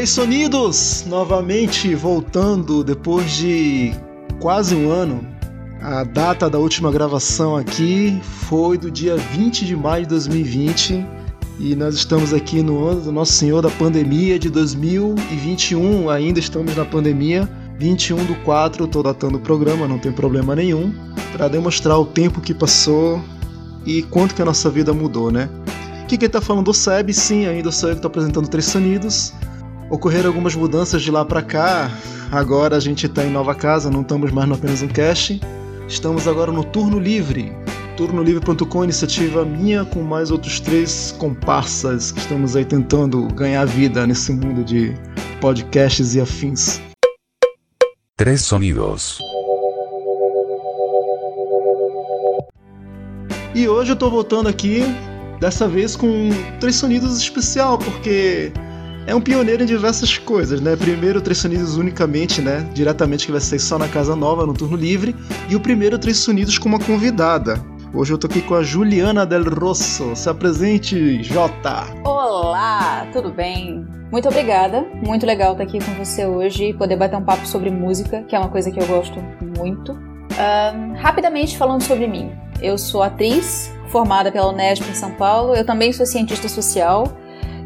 Três Sonidos, novamente voltando depois de quase um ano. A data da última gravação aqui foi do dia 20 de maio de 2020 e nós estamos aqui no ano do Nosso Senhor da pandemia de 2021. Ainda estamos na pandemia. 21 do 4, estou datando o programa, não tem problema nenhum, para demonstrar o tempo que passou e quanto que a nossa vida mudou, né? O que, que ele tá falando do SEB? Sim, ainda sou eu que apresentando Três Sonidos. Ocorreram algumas mudanças de lá para cá. Agora a gente está em nova casa, não estamos mais no apenas um cast. Estamos agora no Turno Livre. Turnolivre.com, iniciativa minha com mais outros três comparsas que estamos aí tentando ganhar vida nesse mundo de podcasts e afins. Três sonidos. E hoje eu tô voltando aqui, dessa vez com três sonidos especial, porque é um pioneiro em diversas coisas, né? Primeiro, Três Sonidos unicamente, né? Diretamente que vai ser só na Casa Nova, no turno livre. E o primeiro Três Sonidos com uma convidada. Hoje eu tô aqui com a Juliana Del Rosso. Se apresente, Jota. Olá, tudo bem? Muito obrigada. Muito legal estar aqui com você hoje e poder bater um papo sobre música, que é uma coisa que eu gosto muito. Um, rapidamente falando sobre mim. Eu sou atriz, formada pela Unesp em São Paulo. Eu também sou cientista social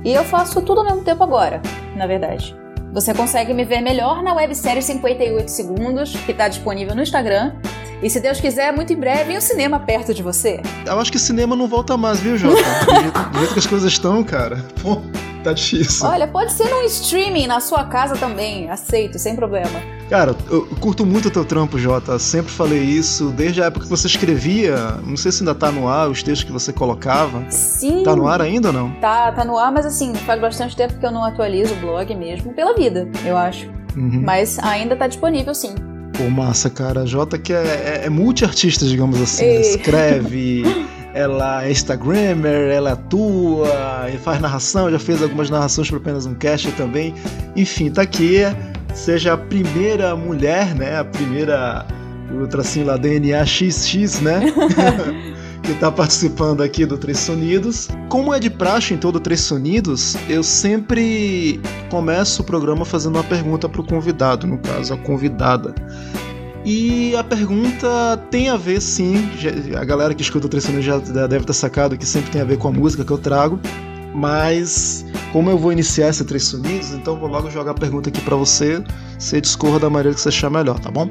e eu faço tudo ao mesmo tempo agora, na verdade. Você consegue me ver melhor na websérie 58 Segundos, que está disponível no Instagram. E se Deus quiser, muito em breve, em um cinema perto de você. Eu acho que cinema não volta mais, viu, Jota? Do jeito que as coisas estão, cara. Pô, tá difícil. Olha, pode ser num streaming na sua casa também. Aceito, sem problema. Cara, eu curto muito o teu trampo, Jota. Sempre falei isso, desde a época que você escrevia. Não sei se ainda tá no ar os textos que você colocava. Sim. Tá no ar ainda ou não? Tá, tá no ar, mas assim, faz bastante tempo que eu não atualizo o blog mesmo, pela vida, eu acho. Uhum. Mas ainda tá disponível sim. Pô, massa, cara. A Jota que é, é, é multi-artista, digamos assim. Ei. Escreve, ela é Instagrammer, ela atua, e faz narração, já fez algumas narrações para apenas um cast também. Enfim, tá aqui. Seja a primeira mulher, né? A primeira, o tracinho lá, DNA XX, né? que está participando aqui do Três Sonidos. Como é de praxe em todo Três Sonidos, eu sempre começo o programa fazendo uma pergunta para o convidado, no caso, a convidada. E a pergunta tem a ver, sim, a galera que escuta o Três Sonidos já deve ter sacado que sempre tem a ver com a música que eu trago, mas como eu vou iniciar esse Três Sonidos, então vou logo jogar a pergunta aqui para você, você discorra da maneira que você achar melhor, tá bom?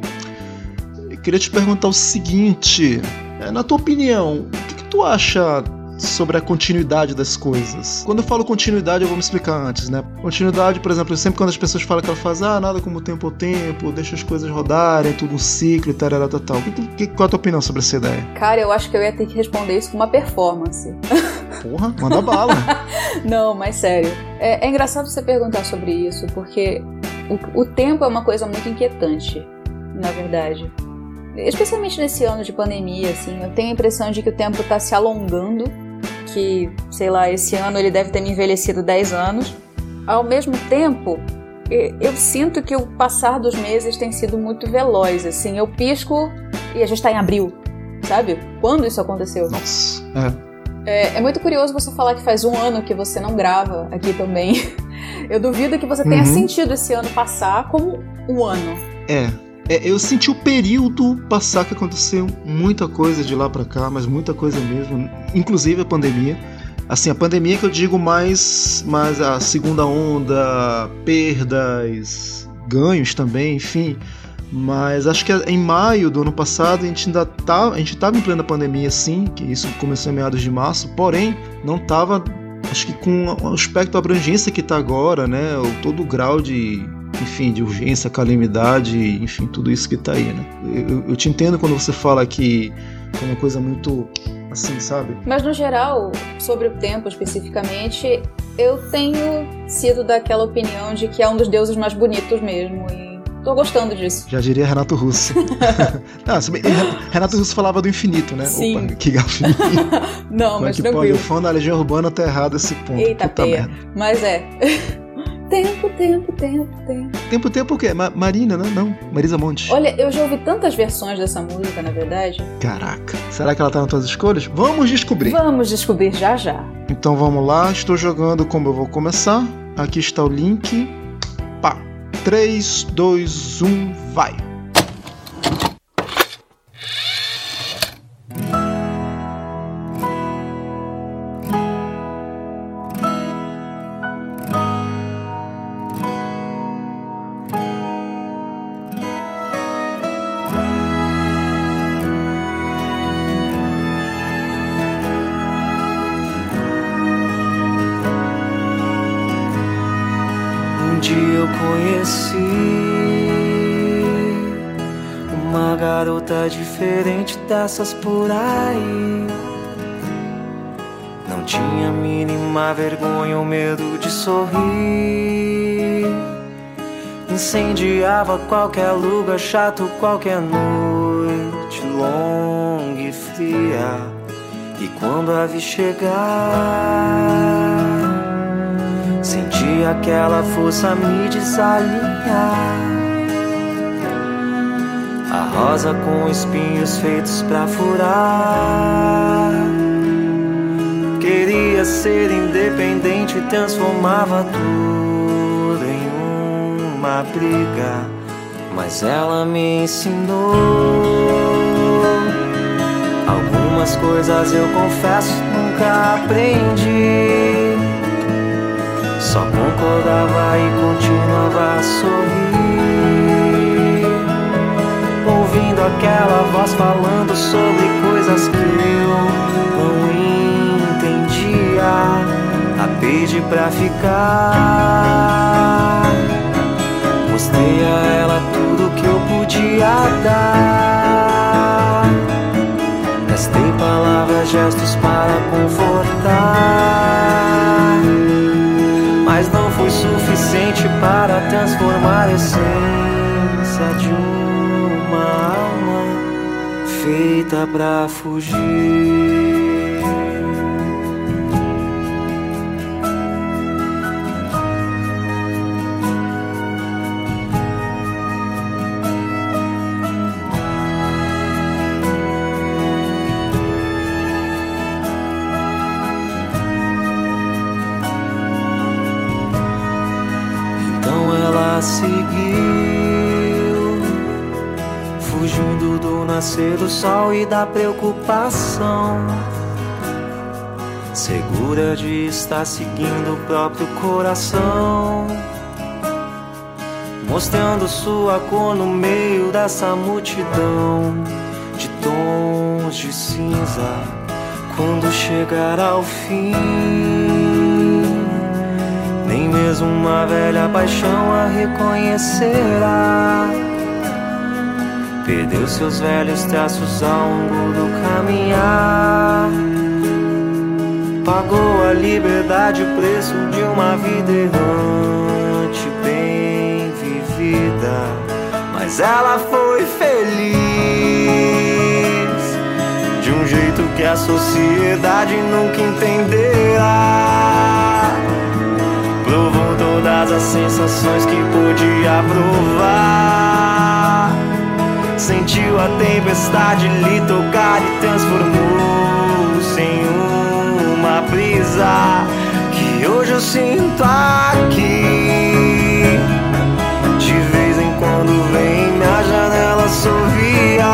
Eu queria te perguntar o seguinte: é, na tua opinião, o que, que tu acha sobre a continuidade das coisas? Quando eu falo continuidade, eu vou me explicar antes, né? Continuidade, por exemplo, sempre quando as pessoas falam que ela faz, ah, nada como tempo ao tempo, deixa as coisas rodarem, tudo um ciclo e tal, tal, tal, que, qual é a tua opinião sobre essa ideia? Cara, eu acho que eu ia ter que responder isso com uma performance. Porra, manda bala. Não, mas sério. É, é engraçado você perguntar sobre isso, porque o, o tempo é uma coisa muito inquietante, na verdade. Especialmente nesse ano de pandemia, assim, eu tenho a impressão de que o tempo tá se alongando, que, sei lá, esse ano ele deve ter me envelhecido 10 anos. Ao mesmo tempo, eu sinto que o passar dos meses tem sido muito veloz, assim, eu pisco e a gente tá em abril, sabe? Quando isso aconteceu? Nossa. É. É, é muito curioso você falar que faz um ano que você não grava aqui também. Eu duvido que você tenha Uhum. sentido esse ano passar como um ano. É. É, eu senti o período passar que aconteceu muita coisa de lá pra cá, mas muita coisa mesmo, inclusive a pandemia. Assim, a pandemia que eu digo mais, mais a segunda onda, perdas, ganhos também, enfim. Mas acho que em maio do ano passado a gente ainda tá, a gente tava em plena pandemia sim, que isso começou em meados de março, porém não tava acho que com o aspecto abrangência que tá agora, né, o todo o grau de enfim, de urgência, calamidade, enfim, tudo isso que tá aí, né? Eu, eu te entendo quando você fala que é uma coisa muito assim, sabe? Mas no geral, sobre o tempo especificamente, eu tenho sido daquela opinião de que é um dos deuses mais bonitos mesmo. E tô gostando disso. Já diria Renato Russo. ah, Renato Russo falava do infinito, né? Sim. Opa, que gafinho. Não, Como é mas que pode? tranquilo. O fã da Legião Urbana tá errado esse ponto. Eita, Puta. Mas é. Tempo, tempo, tempo, tempo. Tempo, tempo o quê? Ma- Marina, né? Não, Marisa Monte. Olha, eu já ouvi tantas versões dessa música, na verdade. Caraca. Será que ela tá nas tuas escolhas? Vamos descobrir. Vamos descobrir já já. Então vamos lá, estou jogando como eu vou começar. Aqui está o link. 3, 2, 1, vai! Diferente dessas por aí. Não tinha mínima vergonha ou medo de sorrir. Incendiava qualquer lugar chato, qualquer noite longa e fria. E quando a vi chegar, senti aquela força me desalinhar. Rosa com espinhos feitos pra furar. Queria ser independente, transformava tudo em uma briga. Mas ela me ensinou algumas coisas, eu confesso, nunca aprendi. Só concordava e continuava a sorrir aquela voz falando sobre coisas que eu não entendia. A pedi pra ficar. Mostrei a ela tudo que eu podia dar. Gastei palavras, gestos para confortar. Mas não foi suficiente para transformar a essência de um feita pra fugir. Então ela seguiu nascer do sol e da preocupação. Segura de estar seguindo o próprio coração. Mostrando sua cor no meio dessa multidão de tons de cinza. Quando chegar ao fim, nem mesmo uma velha paixão a reconhecerá. Perdeu seus velhos traços ao longo do caminhar. Pagou a liberdade o preço de uma vida errante, bem vivida. Mas ela foi feliz de um jeito que a sociedade nunca entenderá. Provou todas as sensações que podia provar. Sentiu a tempestade lhe tocar e transformou-se em uma brisa que hoje eu sinto aqui. De vez em quando vem minha janela sorria,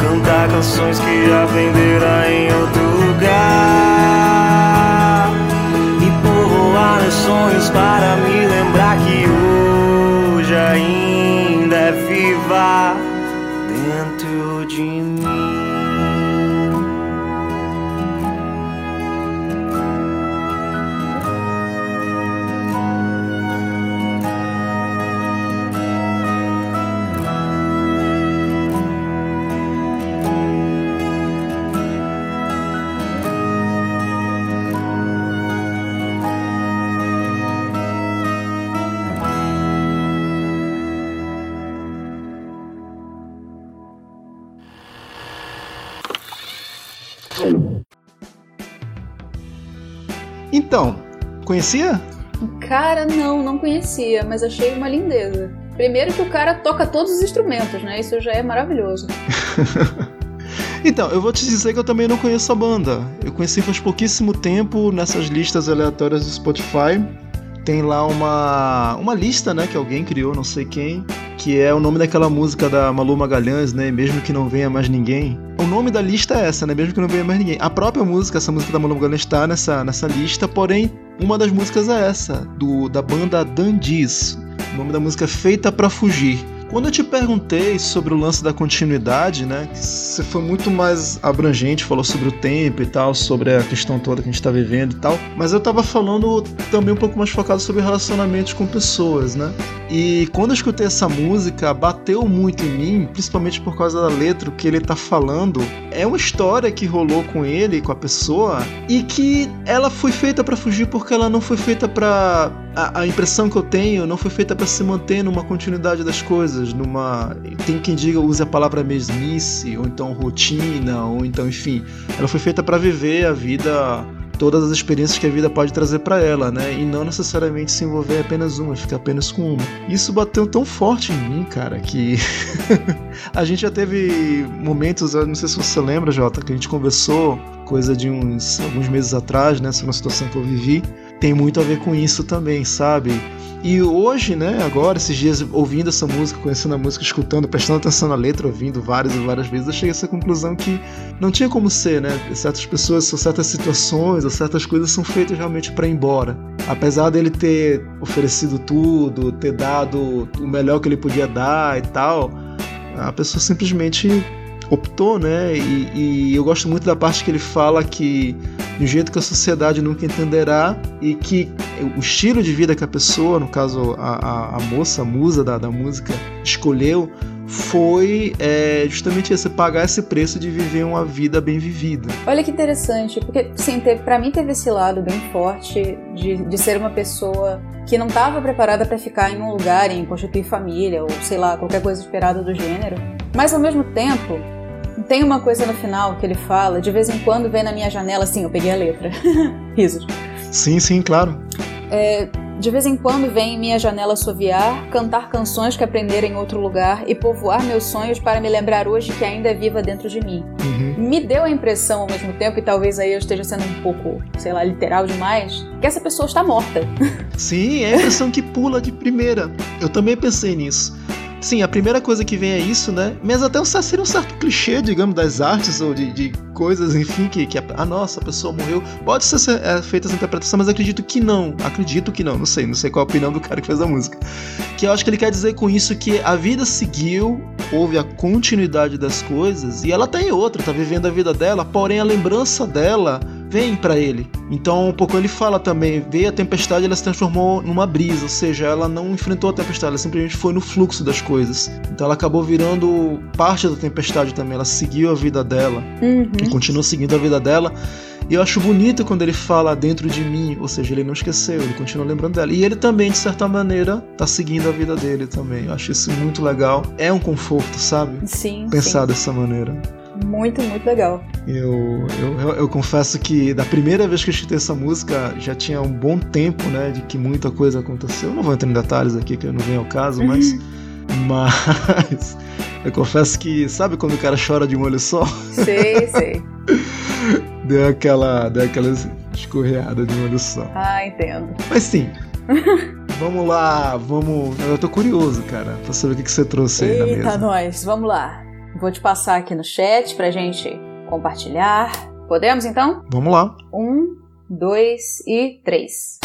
cantar canções que aprenderá em outro lugar e povoar sonhos para me viva Então, conhecia? Cara, não, não conhecia, mas achei uma lindeza. Primeiro que o cara toca todos os instrumentos, né? Isso já é maravilhoso. então, eu vou te dizer que eu também não conheço a banda. Eu conheci faz pouquíssimo tempo nessas listas aleatórias do Spotify. tem lá uma, uma lista, né, que alguém criou, não sei quem, que é o nome daquela música da Malu Magalhães, né, mesmo que não venha mais ninguém. O nome da lista é essa, né, mesmo que não venha mais ninguém. A própria música, essa música da Malu Magalhães está nessa, nessa lista, porém, uma das músicas é essa, do da banda Dandies. O nome da música é Feita para Fugir. Quando eu te perguntei sobre o lance da continuidade, né? Você foi muito mais abrangente, falou sobre o tempo e tal, sobre a questão toda que a gente está vivendo e tal. Mas eu tava falando também um pouco mais focado sobre relacionamentos com pessoas, né? E quando eu escutei essa música, bateu muito em mim, principalmente por causa da letra, o que ele tá falando. É uma história que rolou com ele, com a pessoa, e que ela foi feita para fugir porque ela não foi feita para a, impressão que eu tenho não foi feita para se manter numa continuidade das coisas, numa tem quem diga use a palavra mesmice ou então rotina ou então enfim, ela foi feita para viver a vida todas as experiências que a vida pode trazer para ela, né? E não necessariamente se envolver apenas uma, ficar apenas com uma. Isso bateu tão forte em mim, cara, que a gente já teve momentos, não sei se você lembra, Jota, que a gente conversou coisa de uns alguns meses atrás, né, sobre uma situação que eu vivi, tem muito a ver com isso também, sabe? E hoje, né, agora, esses dias, ouvindo essa música, conhecendo a música, escutando, prestando atenção na letra, ouvindo várias e várias vezes, eu cheguei a essa conclusão que não tinha como ser, né? Certas pessoas, certas situações, ou certas coisas são feitas realmente para ir embora. Apesar dele ter oferecido tudo, ter dado o melhor que ele podia dar e tal, a pessoa simplesmente optou, né? E, e, eu gosto muito da parte que ele fala que de um jeito que a sociedade nunca entenderá e que o estilo de vida que a pessoa, no caso a, a, a moça, a musa da, da música, escolheu foi é, justamente esse, pagar esse preço de viver uma vida bem vivida. Olha que interessante, porque sim, para mim teve esse lado bem forte de, de ser uma pessoa que não estava preparada para ficar em um lugar, em constituir família, ou sei lá, qualquer coisa esperada do gênero. Mas ao mesmo tempo, tem uma coisa no final que ele fala, de vez em quando vem na minha janela, sim, eu peguei a letra. Risos. Sim, sim, claro. É, de vez em quando vem em minha janela assoviar, cantar canções que aprenderam em outro lugar e povoar meus sonhos para me lembrar hoje que ainda é viva dentro de mim. Uhum. Me deu a impressão ao mesmo tempo, e talvez aí eu esteja sendo um pouco, sei lá, literal demais, que essa pessoa está morta. Sim, é a impressão que pula de primeira. Eu também pensei nisso. Sim, a primeira coisa que vem é isso, né? Mas até um, seria um certo clichê, digamos, das artes ou de, de coisas, enfim, que, que a, ah, nossa, a pessoa morreu. Pode ser é, feita essa interpretação, mas acredito que não. Acredito que não, não sei, não sei qual a opinião do cara que fez a música. Que eu acho que ele quer dizer com isso que a vida seguiu, houve a continuidade das coisas, e ela tá em outra, tá vivendo a vida dela, porém a lembrança dela vem para ele. Então, um pouco ele fala também, veio a tempestade, ela se transformou numa brisa, ou seja, ela não enfrentou a tempestade, ela simplesmente foi no fluxo das coisas. Então, ela acabou virando parte da tempestade também, ela seguiu a vida dela uhum. e continua seguindo a vida dela. E eu acho bonito quando ele fala dentro de mim, ou seja, ele não esqueceu, ele continua lembrando dela. E ele também, de certa maneira, tá seguindo a vida dele também. Eu acho isso muito legal. É um conforto, sabe? Sim. Pensar sim. dessa maneira. Muito, muito legal. Eu, eu, eu, eu, confesso que da primeira vez que eu escutei essa música já tinha um bom tempo, né? De que muita coisa aconteceu. Eu não vou entrar em detalhes aqui, que não vem ao caso, uhum. mas. Mas. Eu confesso que. Sabe quando o cara chora de um olho só? Sei, sei. deu aquela. Deu aquela escorreada de um olho só. Ah, entendo. Mas sim. vamos lá, vamos. Eu tô curioso, cara, pra saber o que, que você trouxe Eita aí na mesa. Eita, nós, vamos lá. Vou te passar aqui no chat pra gente compartilhar. Podemos então? Vamos lá. Um, dois e três.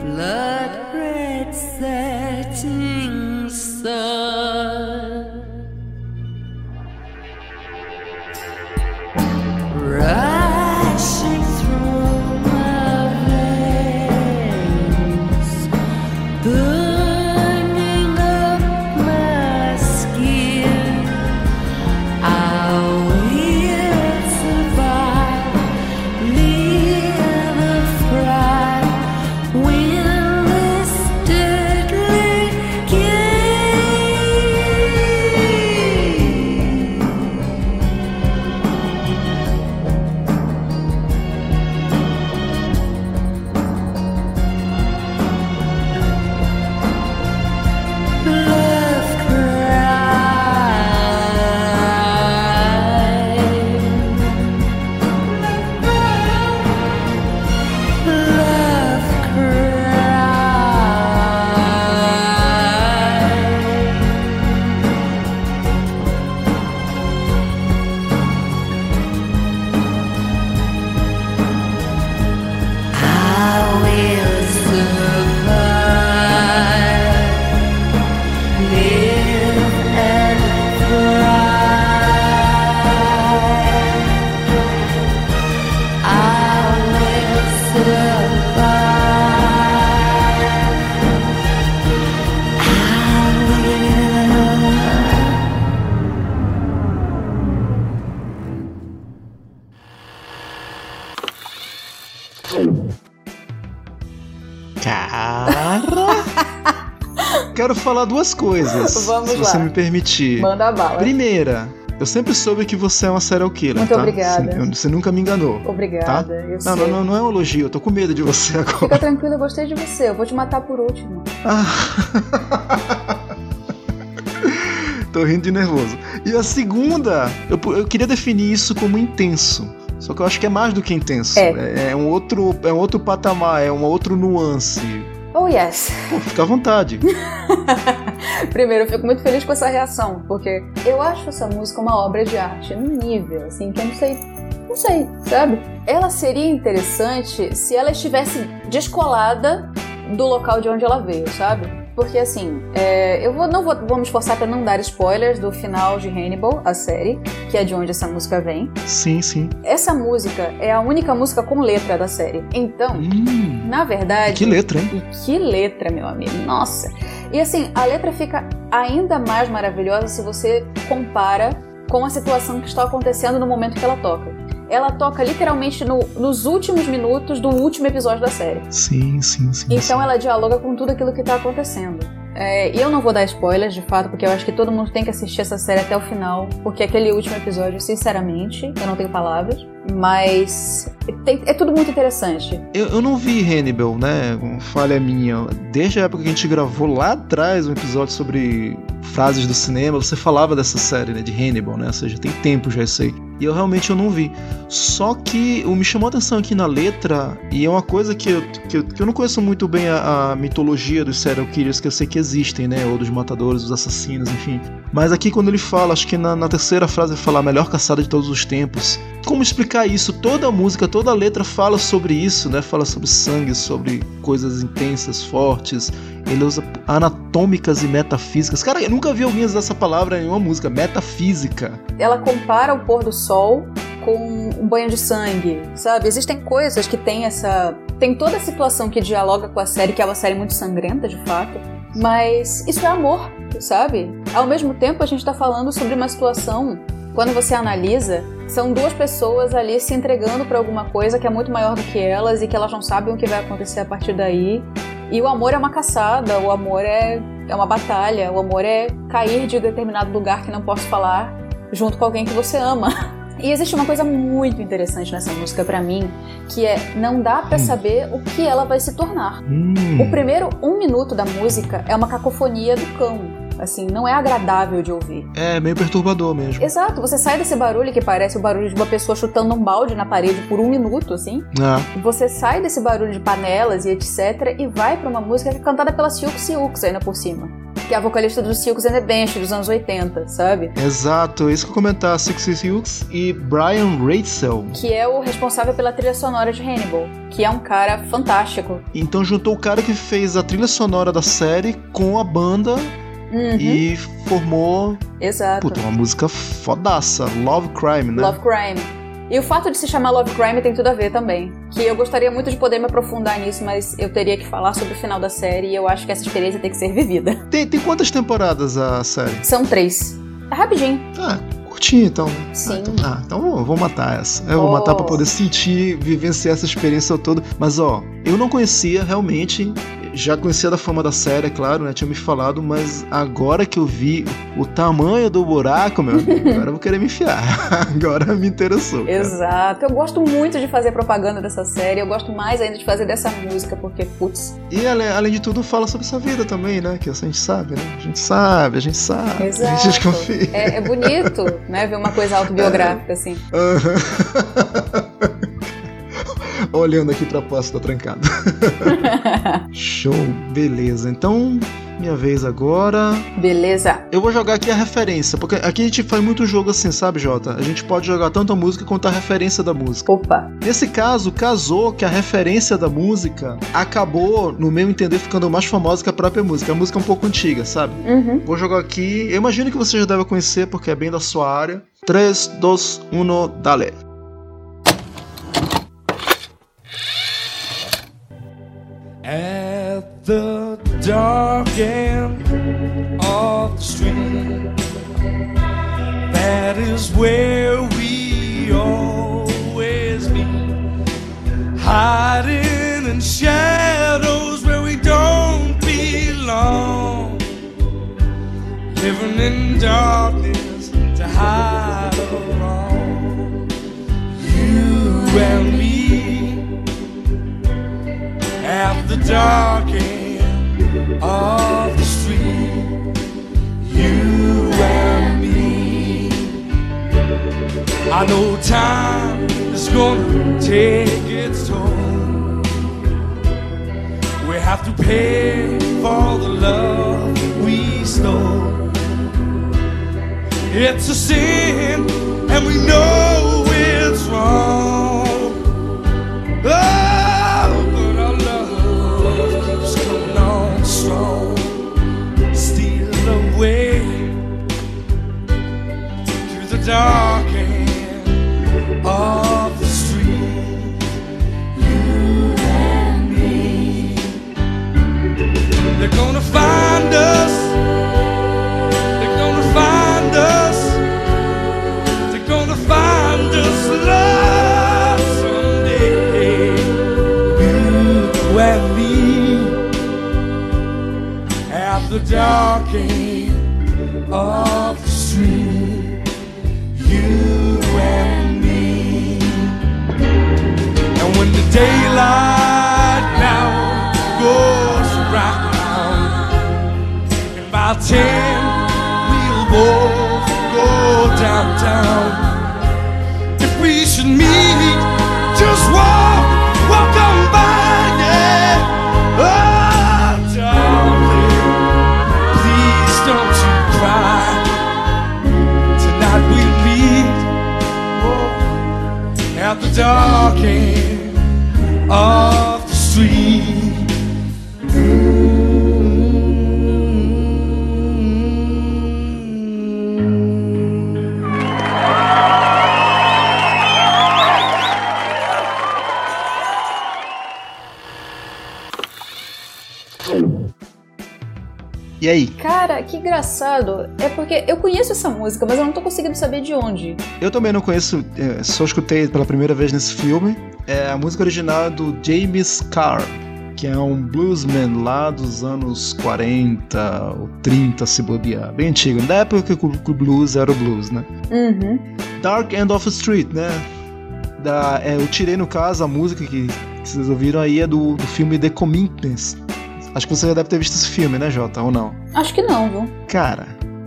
Blood red setting sun. Duas coisas. Vamos se lá. você me permitir. Manda bala. Primeira, eu sempre soube que você é uma serial killer, Muito tá? obrigada. Você, você nunca me enganou. Obrigada, eu Não, sei. não, não, não é um elogio, eu tô com medo de você agora. Fica tranquilo, eu gostei de você. Eu vou te matar por último. Ah. Tô rindo de nervoso. E a segunda, eu, eu queria definir isso como intenso. Só que eu acho que é mais do que intenso. É. é um outro, é um outro patamar, é um outro nuance. Oh, yes. Pô, fica à vontade. Primeiro, eu fico muito feliz com essa reação, porque eu acho essa música uma obra de arte num nível, assim, que eu não sei. Não sei, sabe? Ela seria interessante se ela estivesse descolada do local de onde ela veio, sabe? Porque assim, é, eu vou, não vou, vou me esforçar pra não dar spoilers do final de Hannibal, a série, que é de onde essa música vem. Sim, sim. Essa música é a única música com letra da série. Então, Hum, na verdade. que letra, hein? E que letra, meu amigo. Nossa. E assim, a letra fica ainda mais maravilhosa se você compara com a situação que está acontecendo no momento que ela toca. Ela toca literalmente no- nos últimos minutos do último episódio da série. Sim, sim, sim. Então sim. ela dialoga com tudo aquilo que está acontecendo. É, e eu não vou dar spoilers, de fato, porque eu acho que todo mundo tem que assistir essa série até o final, porque aquele último episódio, sinceramente, eu não tenho palavras, mas tem- é tudo muito interessante. Eu, eu não vi Hannibal, né? Falha minha. Desde a época que a gente gravou lá atrás um episódio sobre frases do cinema, você falava dessa série, né? De Hannibal, né? Ou seja, tem tempo já isso aí. E eu realmente eu não vi. Só que o me chamou a atenção aqui na letra, e é uma coisa que eu, que eu, que eu não conheço muito bem a, a mitologia dos serial killers, que eu sei que existem, né? Ou dos matadores, dos assassinos, enfim. Mas aqui quando ele fala, acho que na, na terceira frase ele fala a melhor caçada de todos os tempos. Como explicar isso? Toda música, toda letra fala sobre isso, né? Fala sobre sangue, sobre coisas intensas, fortes. Ele usa anatômicas e metafísicas. Cara, eu nunca vi alguém usar essa palavra em uma música, metafísica. ela compara o pôr do sol com um banho de sangue, sabe? Existem coisas que tem essa. Tem toda a situação que dialoga com a série, que é uma série muito sangrenta, de fato. Mas isso é amor, sabe? Ao mesmo tempo, a gente tá falando sobre uma situação. Quando você analisa, são duas pessoas ali se entregando pra alguma coisa que é muito maior do que elas e que elas não sabem o que vai acontecer a partir daí. E o amor é uma caçada, o amor é, é uma batalha, o amor é cair de determinado lugar que não posso falar junto com alguém que você ama. E existe uma coisa muito interessante nessa música pra mim, que é não dá pra Hum. saber o que ela vai se tornar. Hum. O primeiro um minuto da música é uma cacofonia do cão. Assim, não é agradável de ouvir. É meio perturbador mesmo. Exato, você sai desse barulho que parece o barulho de uma pessoa chutando um balde na parede por um minuto, assim. Ah, Você sai desse barulho de panelas e etc. e vai pra uma música que é cantada pela Siux Siux ainda por cima. que é a vocalista dos Silks and the Bench dos anos 80, sabe? Exato, é isso que eu comentar, Six Hughes e Brian Ratzel. Que é o responsável pela trilha sonora de Hannibal, que é um cara fantástico. Então juntou o cara que fez a trilha sonora da série com a banda Uhum, e formou, Exato. puta, uma música fodaça, Love Crime, né? Love Crime. E o fato de se chamar Love Crime tem tudo a ver também. Que eu gostaria muito de poder me aprofundar nisso, mas eu teria que falar sobre o final da série e eu acho que essa experiência tem que ser vivida. Tem, tem quantas temporadas a série? São três. É rapidinho. Ah, curtinho então. Sim. Ah, então, ah, então eu vou matar essa. Eu vou matar pra Oh. poder sentir, vivenciar essa experiência toda. Mas ó, eu não conhecia realmente. Já conhecia da fama da série, é claro, né? Tinha me falado, mas agora que eu vi o tamanho do buraco, meu amigo, agora eu vou querer me enfiar. Agora me interessou. cara. Exato. Eu gosto muito de fazer propaganda dessa série. Eu gosto mais ainda de fazer dessa música, porque, putz. E além, de tudo, fala sobre essa vida também, né? Que a gente sabe, né? A gente sabe, a gente sabe. A Exato. gente confia. É, é bonito, né? Ver uma coisa autobiográfica, assim. Olhando aqui pra posse tá trancado. Show, beleza. Então, minha vez agora. Beleza. Eu vou jogar aqui a referência, porque aqui a gente faz muito jogo assim, sabe, Jota? A gente pode jogar tanto a música quanto a referência da música. Opa. Nesse caso, casou que a referência da música acabou, no meu entender, ficando mais famosa que a própria música. A música é um pouco antiga, sabe? Uhum. Vou jogar aqui. Eu imagino que você já deve conhecer, porque é bem da sua área. 3, 2, 1, dale. At the dark end of the street, that is where we always meet. Hiding in shadows where we don't belong. Living in darkness to hide the wrong. You and me at the dark end of the street. You and me. I know time is gonna take its toll. We have to pay for the love we stole. It's a sin, and we know it's wrong. Oh, dark end of the street. You and me. They're gonna find us. They're gonna find us. They're gonna find us love someday. You and me at the dark end of go. If we should meet, just walk, walk on by, yeah. Oh, darling, please don't you cry. Tonight we'll meet oh, at the dark engraçado. É porque eu conheço essa música, mas eu não tô conseguindo saber de onde. Eu também não conheço, é, só escutei pela primeira vez nesse filme. É a música original é do James Carr, que é um bluesman lá dos anos 40 ou 30, se bobear. Bem antigo, da época que o blues era o blues, né? Uhum. Dark End of the Street, né? Da, é, eu tirei, no caso, a música que, que vocês ouviram aí é do, do filme The Commitments. Acho que você já deve ter visto esse filme, né, Jota? Ou não? Acho que não, viu? Cara,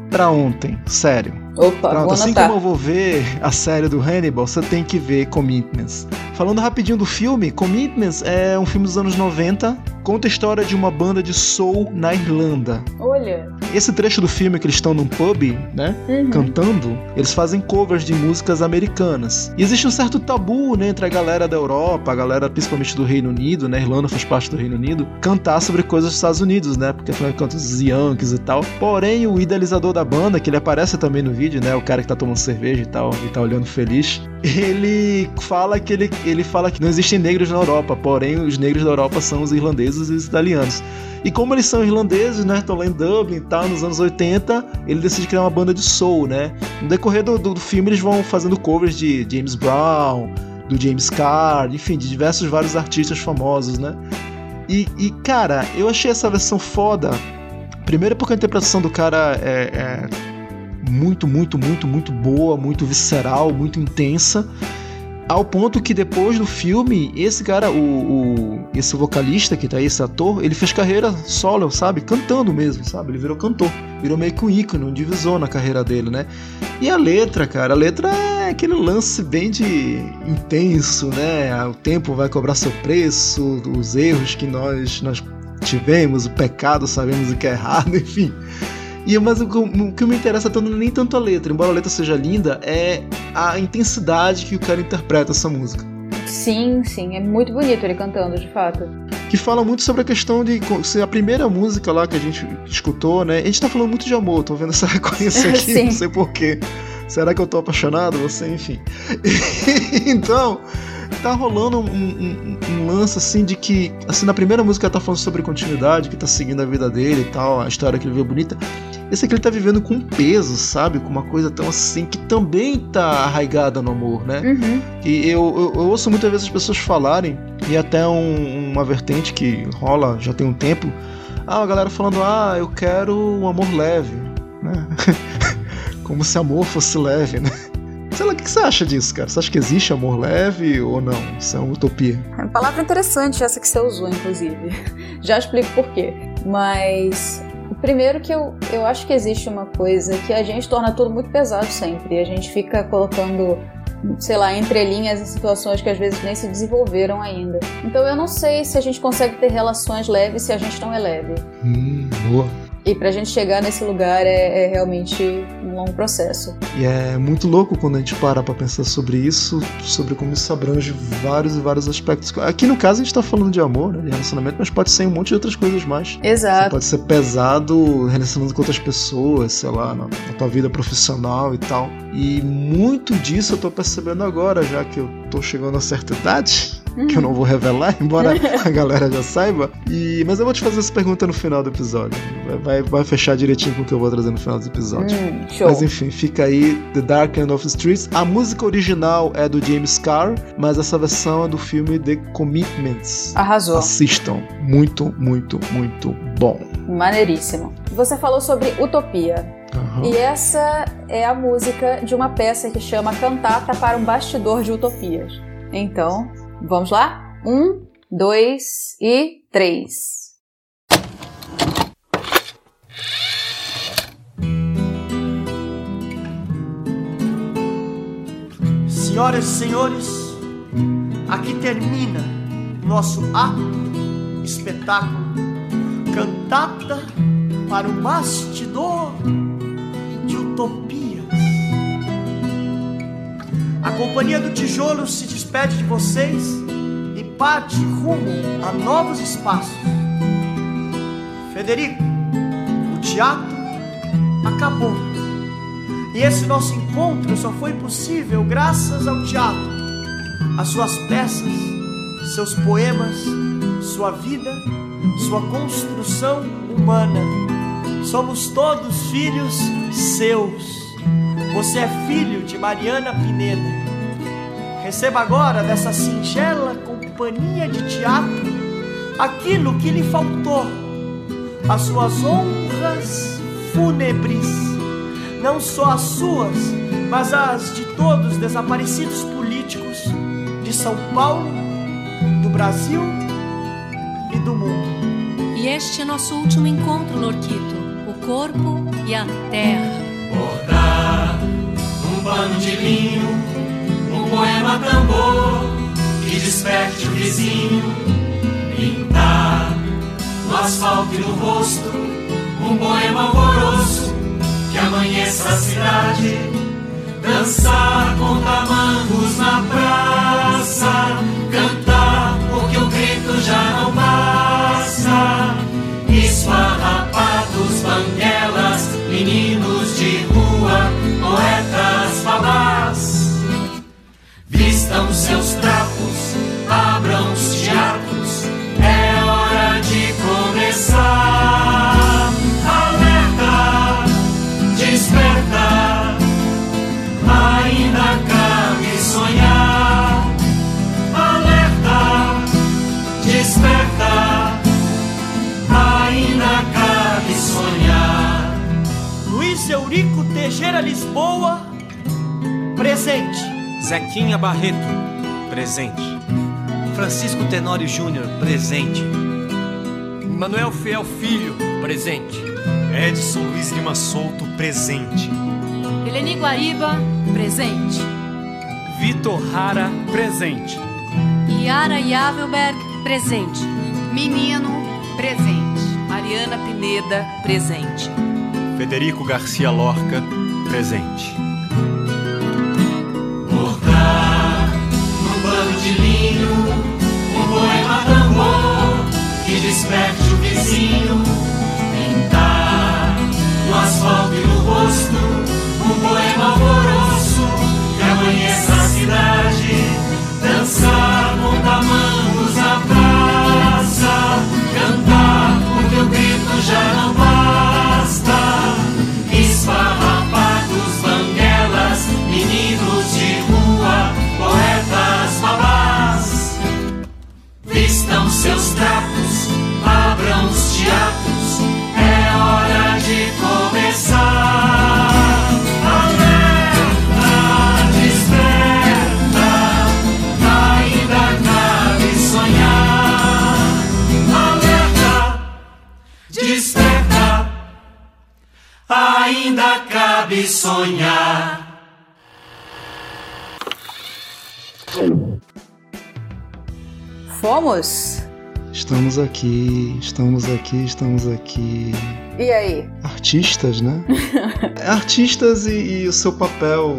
pra ontem, sério. Opa, Pronto, assim como eu vou ver a série do Hannibal, você tem que ver Commitments. Falando rapidinho do filme, Commitments é um filme dos anos 90, conta a história de uma banda de soul na Irlanda. Olha, esse trecho do filme que eles estão num pub, né? Uhum. Cantando, eles fazem covers de músicas americanas. E existe um certo tabu, né, entre a galera da Europa, a galera principalmente do Reino Unido, né? Irlanda faz parte do Reino Unido, cantar sobre coisas dos Estados Unidos, né? Porque afinal de contas, os Yankees e tal. Porém, o idealizador da banda, que ele aparece também no vídeo, né? O cara que tá tomando cerveja e tal, e tá olhando feliz. Ele fala que ele, ele fala que não existem negros na Europa, porém os negros da Europa são os irlandeses e os italianos. E como eles são irlandeses, né? Estão lá em Dublin e tal, nos anos 80, ele decide criar uma banda de soul, né? No decorrer do, do, do filme, eles vão fazendo covers de James Brown, do James Carr, enfim, de diversos vários artistas famosos, né? E, e, cara, eu achei essa versão foda. Primeiro porque a interpretação do cara é, é muito, muito, muito, muito boa, muito visceral, muito intensa. Ao ponto que depois do filme, esse cara, o, o- esse vocalista que tá aí, esse ator, ele fez carreira solo, sabe? Cantando mesmo, sabe? Ele virou cantor. Virou meio que um ícone, um divisor na carreira dele, né? E a letra, cara, a letra é aquele lance bem de intenso, né? O tempo vai cobrar seu preço, os erros que nós, nós tivemos, o pecado, sabemos o que é errado, enfim. E, mas o, que- o que me interessa tanto é nem tanto a letra, embora a letra seja linda, é a intensidade que o cara interpreta essa música. Sim, sim, é muito bonito ele cantando, de fato. Que fala muito sobre a questão de co- se a primeira música lá que a gente escutou, né? A gente tá falando muito de amor, tô vendo essa reconhecência aqui, Sim. não sei porquê. Será que eu tô apaixonado? Você, enfim. então, tá rolando um, um- um lance assim de que, assim, na primeira música ela tá falando sobre continuidade, que tá seguindo a vida dele e tal, a história que ele vê bonita. Esse aqui ele tá vivendo com peso, sabe? Com uma coisa tão assim, que também tá arraigada no amor, né? Uhum. E eu, eu, eu ouço muitas vezes as pessoas falarem, e até um- uma vertente que rola já tem um tempo, ah, a galera falando, ah, eu quero um amor leve, né? Como se amor fosse leve, né? Que que você acha disso, cara? Você acha que existe amor leve ou não? Isso é uma utopia. É uma palavra interessante essa que você usou, inclusive. Já explico por quê. Mas primeiro que eu, eu acho que existe uma coisa que a gente torna tudo muito pesado sempre. E a gente fica colocando, sei lá, entrelinhas em situações que às vezes nem se desenvolveram ainda. Então eu não sei se a gente consegue ter relações leves se a gente não é leve. Hum, boa. E pra gente chegar nesse lugar é, é realmente um longo processo. E é muito louco quando a gente para pra pensar sobre isso, sobre como isso abrange vários e vários aspectos. Aqui no caso a gente tá falando de amor, né, de relacionamento, mas pode ser um monte de outras coisas mais. Você Exato. pode ser pesado relacionando com outras pessoas, sei lá, na, na tua vida profissional e tal. E muito disso eu tô percebendo agora, já que eu tô chegando a certa idade, que eu não vou revelar, embora a galera já saiba. E, mas eu vou te fazer essa pergunta no final do episódio. Vai, vai, fechar direitinho com o que eu vou trazer no final do episódio. Hum, show. Mas enfim, fica aí The Dark End of the Streets. A música original é do James Carr, mas essa versão é do filme The Commitments. Arrasou. Assistam. Muito, muito, muito bom. Maneiríssimo. Você falou sobre utopia. Aham. E essa é a música de uma peça que chama Cantata para um Bastidor de Utopias. Então, vamos lá? Um, dois e três. Senhoras e senhores, aqui termina nosso ato, espetáculo, cantata para um bastidor de utopias. A Companhia do Tijolo se despede de vocês e parte rumo a novos espaços. Federico, o teatro acabou. E esse nosso encontro só foi possível graças ao teatro, às suas peças, seus poemas, sua vida, sua construção humana. Somos todos filhos seus. Você é filho de Mariana Pineda. Receba agora dessa singela companhia de teatro aquilo que lhe faltou, as suas honras fúnebres não só as suas, mas as de todos os desaparecidos políticos de São Paulo, do Brasil e do mundo. E este é nosso último encontro, Lorquito. O corpo e a terra. Bordar um pano de linho, um poema tambor que desperte o vizinho. Pintar no asfalto e no rosto um poema alvoroço que amanheça a cidade, dançar com tamangos na praça, cantar porque o grito já não passa, esfarrapados, seus trapos, abram os teatros, é hora de começar. Alerta, desperta, ainda cabe sonhar. Alerta, desperta, ainda cabe sonhar. Luiz Eurico Teixeira Lisboa, presente. Zequinha Barreto, presente. Francisco Tenório Júnior, presente. Manuel Fiel Filho, presente. Edson Luiz Lima Souto, presente. Eleni Guariba, presente. Vitor Rara, presente. Yara Yavelberg, presente. Menino, presente. Mariana Pineda, presente. Federico Garcia Lorca, presente. Desperte o vizinho. Pintar no asfalto e no rosto um poema alvoroço que amanheça a cidade. Dançar com tamangos na praça, cantar o grito já não basta. Esfarrapados, banguelas, meninos de rua, poetas, babás. Vistam seus trapos, cabe sonhar. Fomos? Estamos aqui, estamos aqui, estamos aqui. E aí? Artistas, né? Artistas e, e o seu papel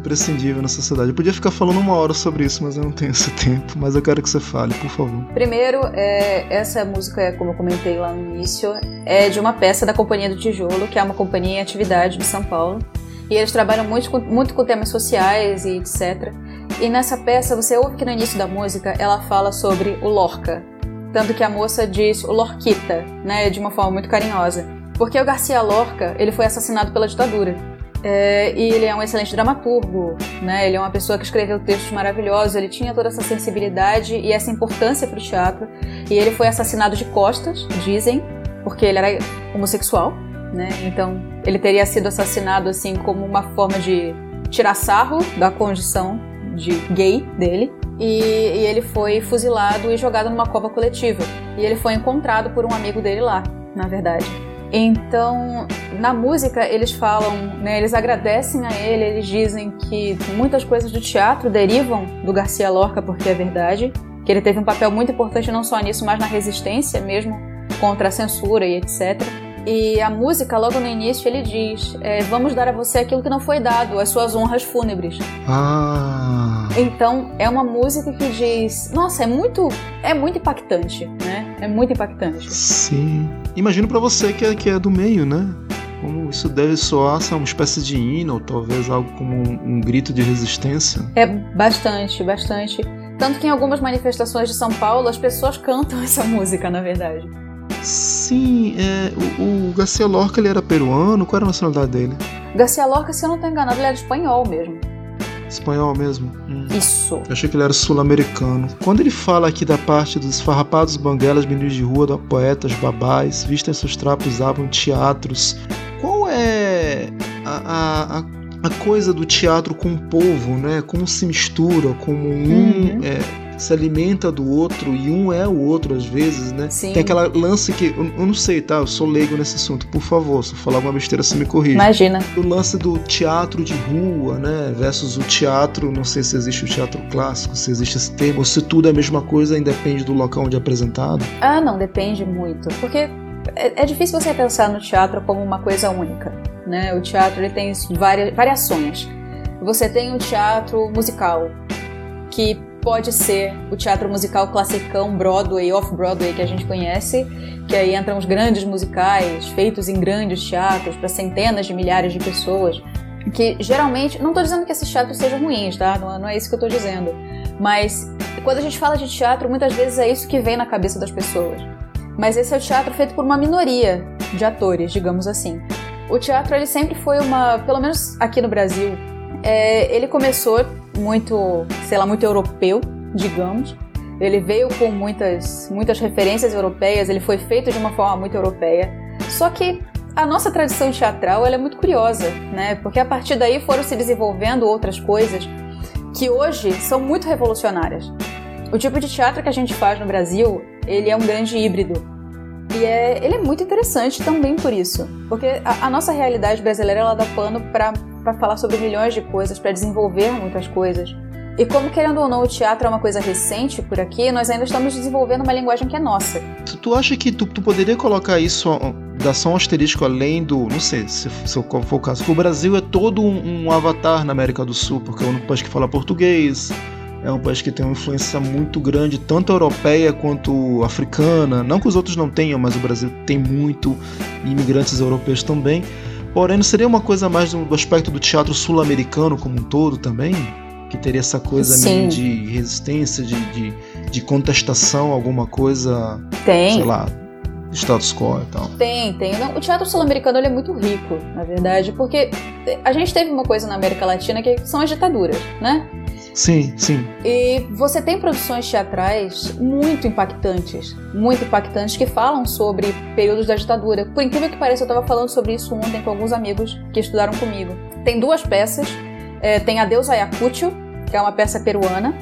imprescindível na sociedade. Eu podia ficar falando uma hora sobre isso, mas eu não tenho esse tempo. Mas eu quero que você fale, por favor. Primeiro, é, essa música, como eu comentei lá no início, é de uma peça da Companhia do Tijolo, que é uma companhia em atividade de São Paulo. E eles trabalham muito com, muito com temas sociais e etc. E nessa peça, você ouve que no início da música ela fala sobre o Lorca. Tanto que a moça diz o Lorquita, né, de uma forma muito carinhosa. Porque o Garcia Lorca, ele foi assassinado pela ditadura. É, e ele é um excelente dramaturgo, né? Ele é uma pessoa que escreveu textos maravilhosos, ele tinha toda essa sensibilidade e essa importância para o teatro. E ele foi assassinado de costas, dizem, porque ele era homossexual, né? Então ele teria sido assassinado assim como uma forma de tirar sarro da condição de gay dele. E, e ele foi fuzilado e jogado numa cova coletiva. E ele foi encontrado por um amigo dele lá, na verdade. Então, na música eles falam, né, eles agradecem a ele, eles dizem que muitas coisas do teatro derivam do Garcia Lorca, porque é verdade, que ele teve um papel muito importante não só nisso, mas na resistência mesmo contra a censura e etc. E a música, logo no início, ele diz: é, Vamos dar a você aquilo que não foi dado, as suas honras fúnebres. Ah. Então, é uma música que diz: Nossa, é muito, é muito impactante, né? É muito impactante. Sim. Imagino pra você que é, que é do meio, né? Como isso deve soar, ser uma espécie de hino, ou talvez algo como um, um grito de resistência. É bastante, bastante. Tanto que em algumas manifestações de São Paulo as pessoas cantam essa música, na verdade. Sim, é, o, o Garcia Lorca ele era peruano, qual era a nacionalidade dele? Garcia Lorca, se eu não estou enganado, ele era espanhol mesmo. Espanhol mesmo? Hum. Isso. Eu achei que ele era sul-americano. Quando ele fala aqui da parte dos farrapados, banguelas, meninos de rua, poetas, babás, vistem seus trapos, abram teatros, qual é a, a, a coisa do teatro com o povo, né? Como se mistura, como um Uhum. é, se alimenta do outro e um é o outro às vezes, né? Sim. Tem aquela lance que eu, eu não sei, tá? Eu sou leigo nesse assunto. Por favor, se eu falar alguma besteira, você me corrija. Imagina. O lance do teatro de rua, né? Versus o teatro, não sei se existe o teatro clássico, se existe esse termo, ou se tudo é a mesma coisa, independe do local onde é apresentado. Ah, não, depende muito. Porque é, é difícil você pensar no teatro como uma coisa única, né? O teatro ele tem várias variações. Você tem o teatro musical, que pode ser o teatro musical classicão Broadway, off-Broadway que a gente conhece, que aí entram os grandes musicais feitos em grandes teatros para centenas de milhares de pessoas, que geralmente, não estou dizendo que esses teatros sejam ruins, tá? Não, não é isso que eu estou dizendo, mas quando a gente fala de teatro, muitas vezes é isso que vem na cabeça das pessoas. Mas esse é o teatro feito por uma minoria de atores, digamos assim. O teatro ele sempre foi uma, pelo menos aqui no Brasil, é, ele começou muito, sei lá, muito europeu, digamos. Ele veio com muitas, muitas referências europeias, ele foi feito de uma forma muito europeia. Só que a nossa tradição teatral é muito curiosa, né? Porque a partir daí foram se desenvolvendo outras coisas que hoje são muito revolucionárias. O tipo de teatro que a gente faz no Brasil, ele é um grande híbrido. E é, ele é muito interessante também por isso. Porque a, a nossa realidade brasileira, ela dá pano para falar sobre milhões de coisas, para desenvolver muitas coisas. E como, querendo ou não, o teatro é uma coisa recente por aqui, nós ainda estamos desenvolvendo uma linguagem que é nossa. Tu, tu acha que tu, tu poderia colocar isso, dar só um asterisco além do. Não sei se, se for o caso, o Brasil é todo um, um avatar na América do Sul, porque é único país que fala português, é um país que tem uma influência muito grande, tanto europeia quanto africana. Não que os outros não tenham, mas o Brasil tem muito, imigrantes europeus também. Porém, não seria uma coisa mais do aspecto do teatro sul-americano como um todo também? Que teria essa coisa Sim. meio de resistência, de, de, de contestação, alguma coisa, Tem. sei lá, status quo e tal. Tem, tem. Não, o teatro sul-americano é muito rico, na verdade, porque a gente teve uma coisa na América Latina que são as ditaduras, né? Sim, sim. E você tem produções teatrais muito impactantes, muito impactantes, que falam sobre períodos da ditadura. Por incrível que pareça, eu estava falando sobre isso ontem com alguns amigos que estudaram comigo. Tem duas peças. É, tem Adeus Ayacucho, que é uma peça peruana,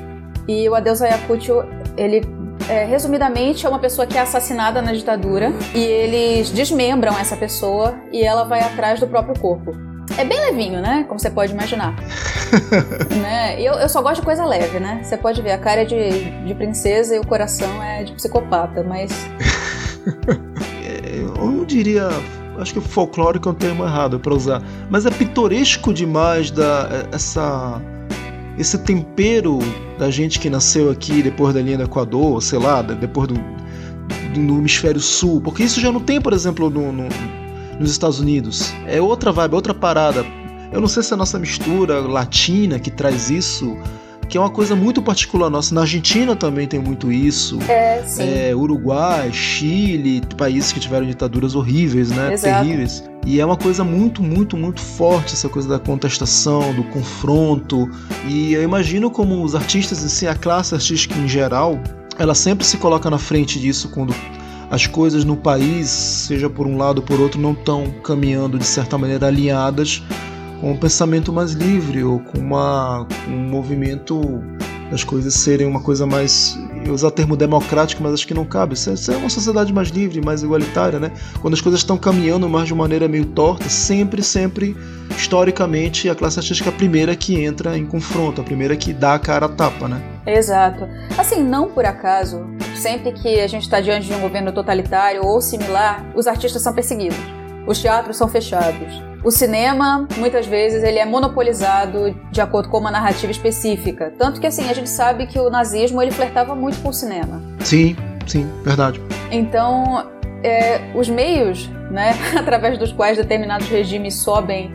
e o Adeus Ayacucho, ele é, resumidamente, é uma pessoa que é assassinada na ditadura e eles desmembram essa pessoa e ela vai atrás do próprio corpo. É bem levinho, né? Como você pode imaginar. né? Eu, eu só gosto de coisa leve, né? Você pode ver, a cara é de, de princesa e o coração é de psicopata, mas É, Eu não diria. Acho que folclórico é um termo errado para usar. Mas é pitoresco demais da, essa, esse tempero da gente que nasceu aqui depois da linha do Equador, sei lá, depois do, do no hemisfério sul. Porque isso já não tem, por exemplo, no, no- nos Estados Unidos. É outra vibe, outra parada. Eu não sei se é a nossa mistura latina que traz isso, que é uma coisa muito particular nossa. Na Argentina também tem muito isso. é sim. É, Uruguai, Chile, países que tiveram ditaduras horríveis, né? Exato. Terríveis. E é uma coisa muito, muito, muito forte essa coisa da contestação, do confronto. E eu imagino como os artistas si, a classe artística em geral, ela sempre se coloca na frente disso quando as coisas no país, seja por um lado ou por outro, não estão caminhando de certa maneira alinhadas com um pensamento mais livre ou com, uma, um movimento das coisas serem uma coisa mais. Eu usar o termo democrático, mas acho que não cabe. Isso é, é uma sociedade mais livre, mais igualitária, né? Quando as coisas estão caminhando mais de maneira meio torta, sempre, sempre, historicamente, a classe artística é a primeira que entra em confronto, a primeira que dá a cara a tapa, né? Exato. Assim, não por acaso, sempre que a gente está diante de um governo totalitário ou similar, os artistas são perseguidos. Os teatros são fechados. O cinema, muitas vezes, ele é monopolizado de acordo com uma narrativa específica. Tanto que, assim, a gente sabe que o nazismo, ele flertava muito com o cinema. Sim, sim, verdade. Então, é, os meios, né, através dos quais determinados regimes sobem,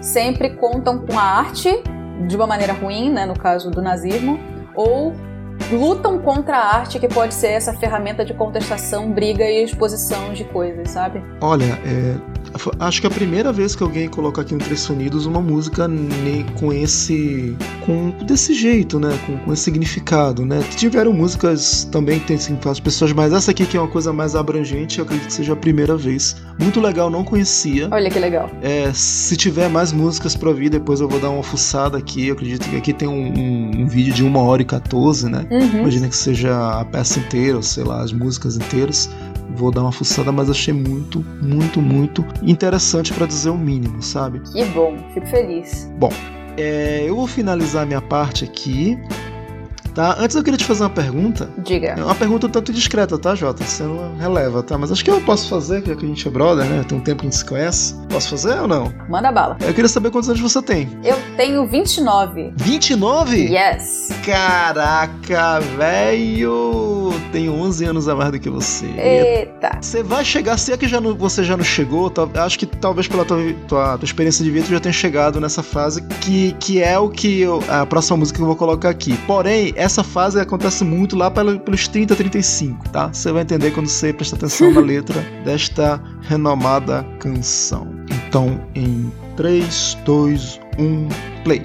sempre contam com a arte de uma maneira ruim, né, no caso do nazismo, ou lutam contra a arte que pode ser essa ferramenta de contestação, briga e exposição de coisas, sabe? Olha, é, acho que é a primeira vez que alguém coloca aqui no Três Unidos uma música com esse. com desse jeito, né? Com, com esse significado, né? Tiveram músicas também que tem significados pessoas, mas essa aqui que é uma coisa mais abrangente, eu acredito que seja a primeira vez. Muito legal, não conhecia. Olha que legal. É, se tiver mais músicas pra vir, depois eu vou dar uma fuçada aqui. Eu acredito que aqui tem um, um- um vídeo de 1 hora e 14, né? Uhum. Imagina que seja a peça inteira, ou sei lá, as músicas inteiras. Vou dar uma fuçada, mas achei muito, muito, muito interessante pra dizer o mínimo, sabe? Que bom, fico feliz. É, eu vou finalizar minha parte aqui, tá? Antes eu queria te fazer uma pergunta. Diga. É uma pergunta um tanto discreta, tá, Jota? Você não releva, tá? Mas acho que eu posso fazer, que a gente é brother, né? Tem um tempo que a gente se conhece. Posso fazer ou não? Manda bala. Eu queria saber quantos anos você tem. Eu tenho 29. 29? Yes. Caraca, velho! Tenho 11 anos a mais do que você. Eita. Você vai chegar, se é que já não, você já não chegou, tá, acho que talvez pela tua, tua, tua experiência de vida tu já tenha chegado nessa fase que, que é o que eu, a próxima música que eu vou colocar aqui. Porém, é essa fase acontece muito lá pelos 30, 35, tá? Você vai entender quando você presta atenção na letra desta renomada canção. Então, em 3, 2, 1, play.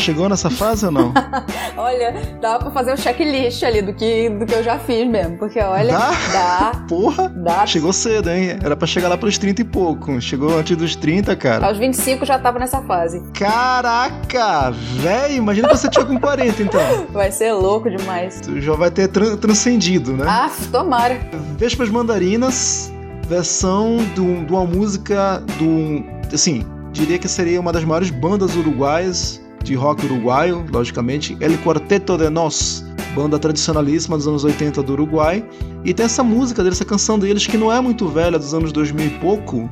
Chegou nessa fase ou não? olha, dá pra fazer um checklist ali do que, do que eu já fiz mesmo. Porque olha, Dá? dá. Porra! Dá. Chegou cedo, hein? Era pra chegar lá pros 30 e pouco. Chegou antes dos 30, cara. Aos 25 já tava nessa fase. Caraca! Véi, imagina que você tinha com 40, então. Vai ser louco demais. Tu já vai ter tran- transcendido, né? Ah, tomara. Vespas Mandarinas, versão de uma música do. Assim, diria que seria uma das maiores bandas uruguaias, de rock uruguaio, logicamente, El Quarteto de Nós, banda tradicionalíssima dos anos 80 do Uruguai. E tem essa música essa canção deles que não é muito velha, dos anos 2000 e pouco,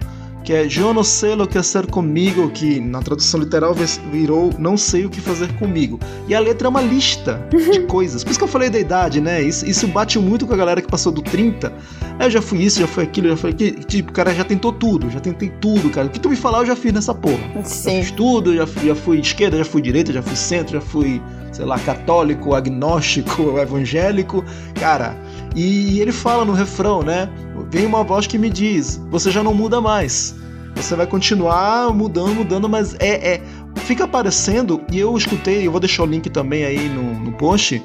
que é Eu não sei o que hacer comigo, que na tradução literal virou Não sei o que fazer comigo. E a letra é uma lista de coisas. Por isso que eu falei da idade, né? Isso, isso bate muito com a galera que passou do 30. É, eu já fui isso, já fui aquilo, já fui aquilo. Tipo, o cara já tentou tudo, já tentei tudo, cara. O que tu me falar, eu já fiz nessa porra. Sim. Já fiz tudo, já fui, já fui esquerda, já fui direita, já fui centro, já fui, sei lá, católico, agnóstico, evangélico. Cara, e ele fala no refrão, né? Vem uma voz que me diz: você já não muda mais. Você vai continuar mudando, mudando, mas é. é fica aparecendo, e eu escutei, eu vou deixar o link também aí no, no post.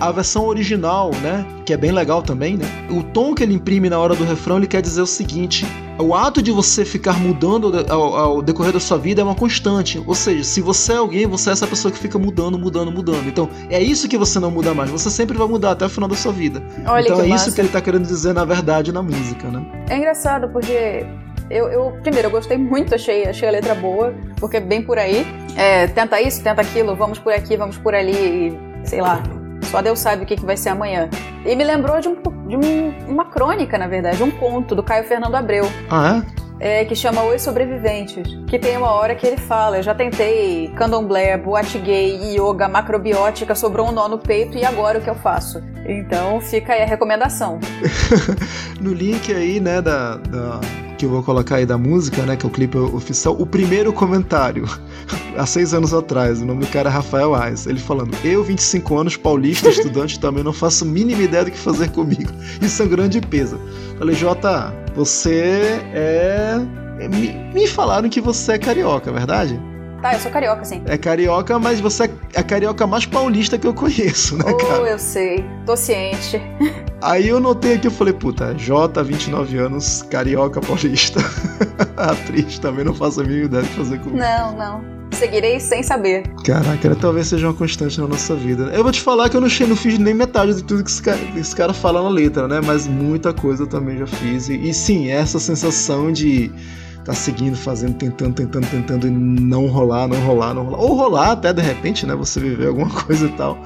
A versão original, né? Que é bem legal também, né? O tom que ele imprime na hora do refrão, ele quer dizer o seguinte: o ato de você ficar mudando ao, ao decorrer da sua vida é uma constante. Ou seja, se você é alguém, você é essa pessoa que fica mudando, mudando, mudando. Então, é isso que você não muda mais. Você sempre vai mudar até o final da sua vida. Olha então é massa. isso que ele tá querendo dizer, na verdade, na música, né? É engraçado porque eu, eu- primeiro, eu gostei muito, achei, achei a letra boa, porque é bem por aí. É, tenta isso, tenta aquilo, vamos por aqui, vamos por ali, e, sei lá. Só Deus sabe o que, que vai ser amanhã. E me lembrou de, um, de um- uma crônica, na verdade, um conto do Caio Fernando Abreu. Ah, é? é, que chama Os Sobreviventes, que tem uma hora que ele fala, eu já tentei candomblé, boate gay, yoga, macrobiótica, sobrou um nó no peito e agora o que eu faço? Então fica aí a recomendação. no link aí, né, da, da- que eu vou colocar aí da música, né, que é o clipe oficial, o primeiro comentário, há seis anos atrás, o nome do cara é Rafael Ais, ele falando, eu, 25 anos, paulista, estudante, também não faço a mínima ideia do que fazer comigo. Isso é um grande peso. Falei, Jota, você é... é- Me, me falaram que você é carioca, é verdade? Tá, eu sou carioca, sim. É carioca, mas você é a carioca mais paulista que eu conheço, né, cara? Oh, eu sei, tô ciente. Aí eu notei aqui, eu falei, puta, J, 29 anos, carioca paulista. Atriz, também não faço a mínima ideia de fazer comigo. Não, não. Seguirei sem saber. Caraca, talvez seja uma constante na nossa vida. Eu vou te falar que eu não, che- não fiz nem metade de tudo que esse cara, que esse cara fala na letra, né? Mas muita coisa eu também já fiz. E, e sim, essa sensação de tá seguindo, fazendo, tentando, tentando, tentando e não rolar, não rolar, não rolar. Ou rolar até de repente, né? Você viver alguma coisa e tal.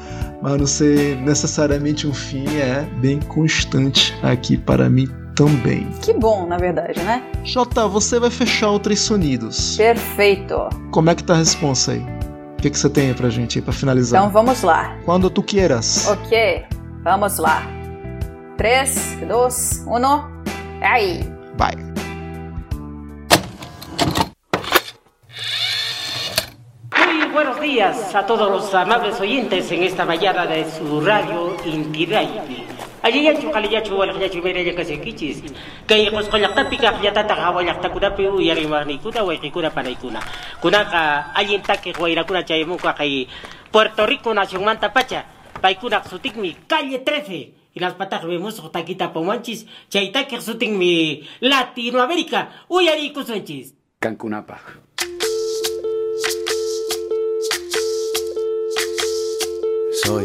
Mas não ser necessariamente um fim é bem constante aqui para mim também. Que bom, na verdade, né? Jota, você vai fechar o Três Sonidos. Perfeito. Como é que tá a responsa aí? O que, que você tem aí pra gente aí pra finalizar? Então vamos lá. Quando tu queiras. Ok, vamos lá. 3, 2, 1. Aí. Vai. días a todos los amables oyentes en esta mañana de su radio Intiraipi. Aliyachu kaliyachu wal kaliyachu mereya kasikichis. Kay kuskolaktapi pues ka kiyatata kawalaktakuna pe uyariwanikuna waikikuna panaikuna. Kunaka ayintake guairakuna chaymuka kay Puerto Rico nación mantapacha. Paikuna sutikmi calle 13. y las patas vemos taquita pomanchis, chaita que mi Latinoamérica, uyari kusunchis. Cancunapa. Soy,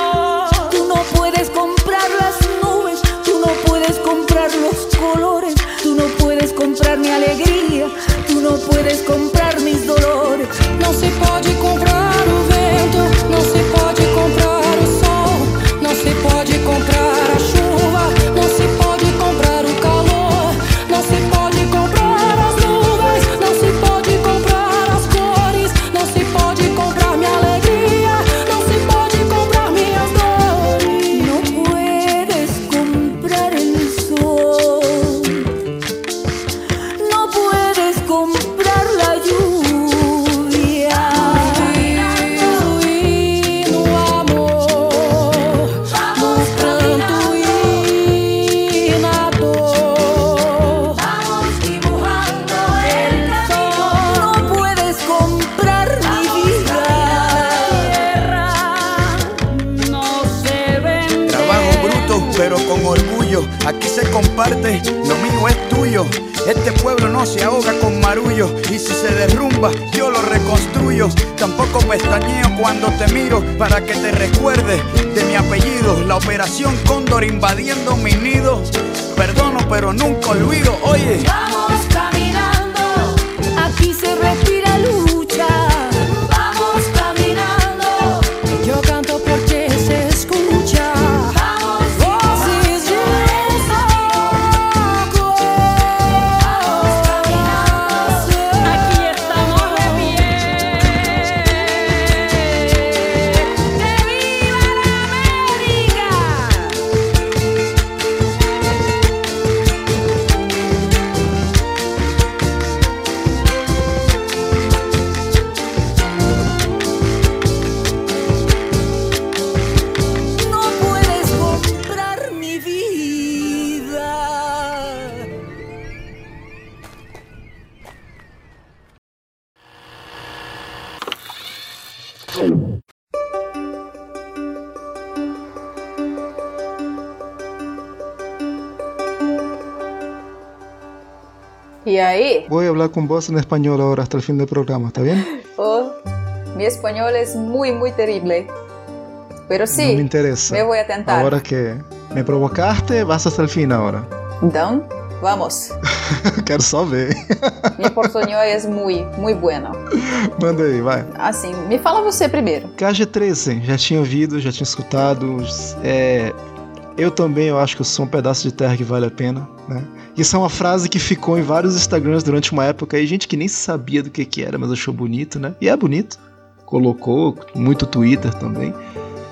tú no Tampoco pestañeo cuando te miro para que te recuerdes de mi apellido. La operación Cóndor invadiendo mi nido. Perdono, pero nunca olvido. Oye. Vamos hablar con vos en español ahora hasta el fin del programa, ¿está bien? Oh, mi español es muy, muy terrible. Pero sí, no me interesa. me voy a tentar. Ahora que me provocaste, vas hasta el fin ahora. Então, vamos. Quero só ver. Mi portuñol es muy, muy bueno. Manda aí, vai. Assim, me fala você primeiro. KG13, já tinha ouvido, já tinha escutado. É, Eu também, eu acho que eu sou um pedaço de terra que vale a pena, né? Isso é uma frase que ficou em vários Instagrams durante uma época aí, gente que nem sabia do que que era, mas achou bonito, né? E é bonito. Colocou, muito Twitter também.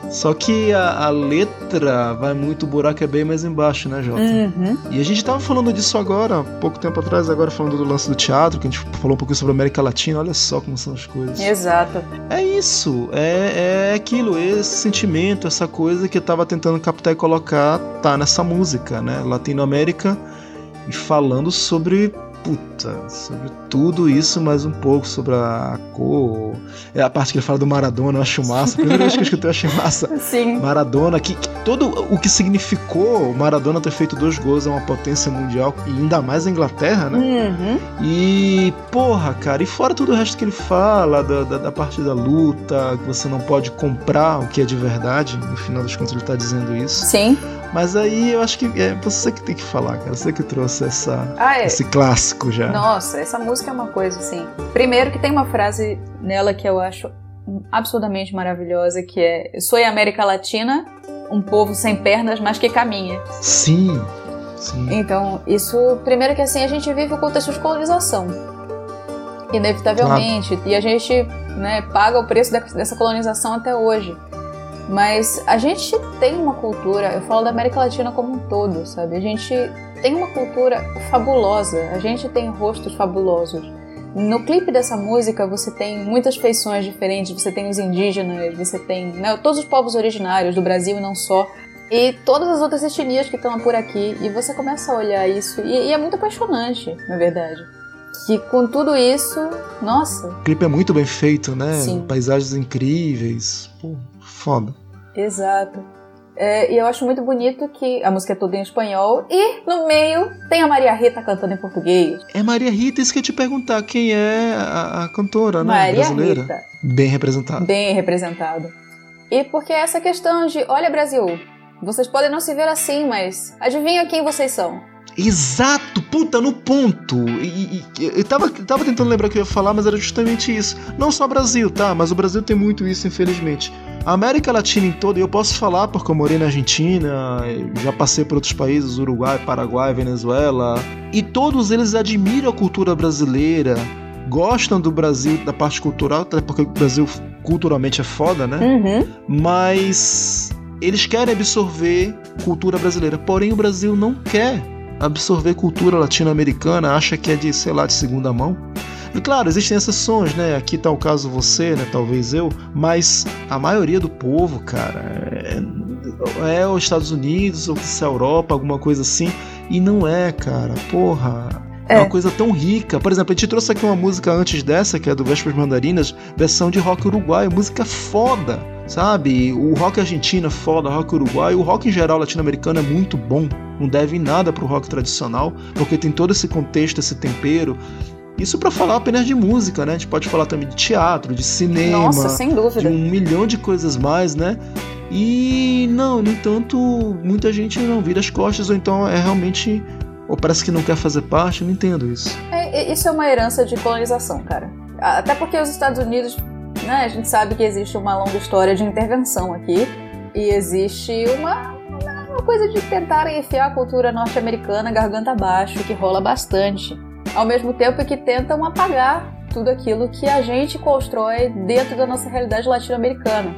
Só que a, a, letra vai muito, o buraco é bem mais embaixo, né, Jota? Uhum. E a gente tava falando disso agora, pouco tempo atrás, agora falando do lance do teatro, que a gente falou um pouquinho sobre a América Latina, olha só como são as coisas. Exato. É isso, é, é aquilo, esse sentimento, essa coisa que eu tava tentando captar e colocar, tá nessa música, né? Latinoamérica e falando sobre puta, sobre tudo isso, mais um pouco sobre a cor. É a parte que ele fala do Maradona, eu acho massa. A primeira vez que eu escutei, eu achei massa. Sim. Maradona, que, que, todo o que significou o Maradona ter feito dois gols é uma potência mundial, e ainda mais a Inglaterra, né? Uhum. E, porra, cara, e fora tudo o resto que ele fala, da, da, da, parte da luta, que você não pode comprar o que é de verdade, no final das contas ele tá dizendo isso. Sim. Mas aí eu acho que é você que tem que falar, cara. Você que trouxe essa, ah, é. esse clássico já. Nossa, essa música é uma coisa assim. Primeiro que tem uma frase nela que eu acho absurdamente maravilhosa, que é Eu sou a América Latina, um povo sem pernas, mas que caminha. Sim. Sim. Então, isso, primeiro que assim, a gente vive o contexto de colonização. Inevitavelmente. Claro. E a gente né, paga o preço dessa colonização até hoje. Mas a gente tem uma cultura, eu falo da América Latina como um todo, sabe? A gente tem uma cultura fabulosa, a gente tem rostos fabulosos. No clipe dessa música você tem muitas feições diferentes, você tem os indígenas, você tem né, todos os povos originários do Brasil e não só, e todas as outras etnias que estão por aqui, e você começa a olhar isso, e, e é muito apaixonante, na verdade que com tudo isso, nossa. O clipe é muito bem feito, né? Sim. Paisagens incríveis. Pô, foda. Exato. É, e eu acho muito bonito que a música é toda em espanhol e no meio tem a Maria Rita cantando em português. É Maria Rita, isso que eu ia te perguntar, quem é a, a cantora, né? Maria brasileira? Rita. Bem representada. Bem representada. E porque essa questão de, olha Brasil, vocês podem não se ver assim, mas adivinha quem vocês são? Exato, puta, no ponto. E, e, eu tava, tava tentando lembrar o que eu ia falar, mas era justamente isso. Não só o Brasil, tá? Mas o Brasil tem muito isso, infelizmente. A América Latina em toda, eu posso falar porque eu morei na Argentina, já passei por outros países, Uruguai, Paraguai, Venezuela, e todos eles admiram a cultura brasileira, gostam do Brasil, da parte cultural, até porque o Brasil culturalmente é foda, né? Uhum. Mas eles querem absorver cultura brasileira, porém o Brasil não quer absorver cultura latino-americana, acha que é de, sei lá, de segunda mão. E claro, existem exceções, né? Aqui tá o caso você, né? Talvez eu, mas a maioria do povo, cara, é, é os Estados Unidos ou se é a Europa, alguma coisa assim. E não é, cara. Porra, é. é. uma coisa tão rica. Por exemplo, a gente trouxe aqui uma música antes dessa, que é do Vésperas Mandarinas, versão de rock uruguaio, música foda, sabe? O rock argentino é foda, o rock uruguaio, o rock em geral latino-americano é muito bom. Não deve nada pro rock tradicional, porque tem todo esse contexto, esse tempero. Isso para falar apenas de música, né? A gente pode falar também de teatro, de cinema, Nossa, sem dúvida. de um milhão de coisas mais, né? E não, no entanto, muita gente não vira as costas, ou então é realmente. Ou parece que não quer fazer parte, eu não entendo isso. É, isso é uma herança de colonização, cara. Até porque os Estados Unidos, né, a gente sabe que existe uma longa história de intervenção aqui, e existe uma, uma coisa de tentar enfiar a cultura norte-americana garganta abaixo, que rola bastante ao mesmo tempo que tentam apagar tudo aquilo que a gente constrói dentro da nossa realidade latino-americana.